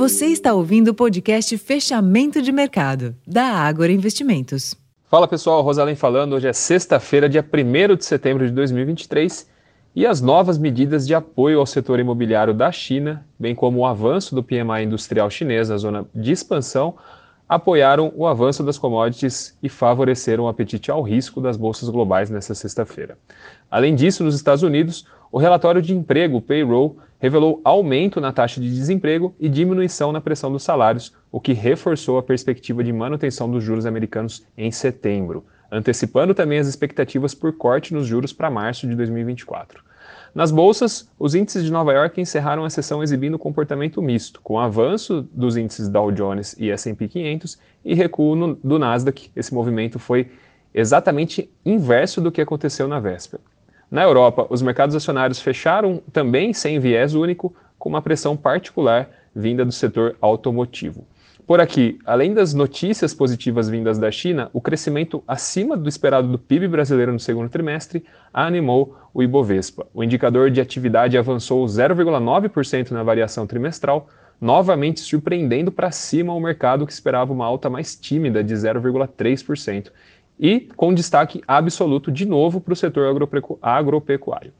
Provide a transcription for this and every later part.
Você está ouvindo o podcast Fechamento de Mercado, da Ágora Investimentos. Fala pessoal, Rosalém falando. Hoje é sexta-feira, dia 1 de setembro de 2023, e as novas medidas de apoio ao setor imobiliário da China, bem como o avanço do PMI industrial chinês na zona de expansão, apoiaram o avanço das commodities e favoreceram o apetite ao risco das bolsas globais nesta sexta-feira. Além disso, nos Estados Unidos, o relatório de emprego, o payroll, revelou aumento na taxa de desemprego e diminuição na pressão dos salários, o que reforçou a perspectiva de manutenção dos juros americanos em setembro, antecipando também as expectativas por corte nos juros para março de 2024. Nas bolsas, os índices de Nova York encerraram a sessão exibindo comportamento misto, com avanço dos índices Dow Jones e S&P 500 e recuo no, do Nasdaq. Esse movimento foi exatamente inverso do que aconteceu na véspera. Na Europa, os mercados acionários fecharam também sem viés único, com uma pressão particular vinda do setor automotivo. Por aqui, além das notícias positivas vindas da China, o crescimento acima do esperado do PIB brasileiro no segundo trimestre animou o Ibovespa. O indicador de atividade avançou 0,9% na variação trimestral, novamente surpreendendo para cima o mercado que esperava uma alta mais tímida de 0,3%, e com destaque absoluto de novo para o setor agropecuário.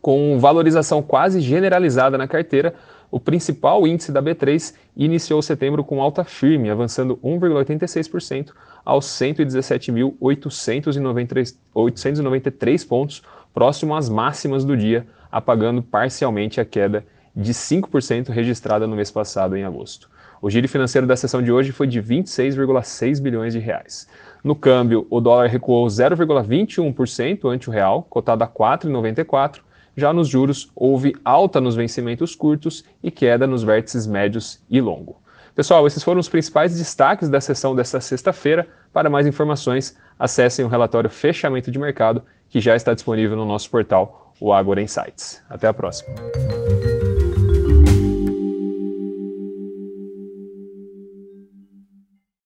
Com valorização quase generalizada na carteira, o principal índice da B3 iniciou setembro com alta firme, avançando 1,86% aos 117.893 pontos, próximo às máximas do dia, apagando parcialmente a queda de 5% registrada no mês passado, em agosto. O giro financeiro da sessão de hoje foi de 26,6 bilhões de reais. No câmbio, o dólar recuou 0,21% ante o real, cotado a 4,94. Já nos juros, houve alta nos vencimentos curtos e queda nos vértices médios e longo. Pessoal, esses foram os principais destaques da sessão desta sexta-feira. Para mais informações, acessem o relatório Fechamento de Mercado, que já está disponível no nosso portal, o Agora Insights. Até a próxima.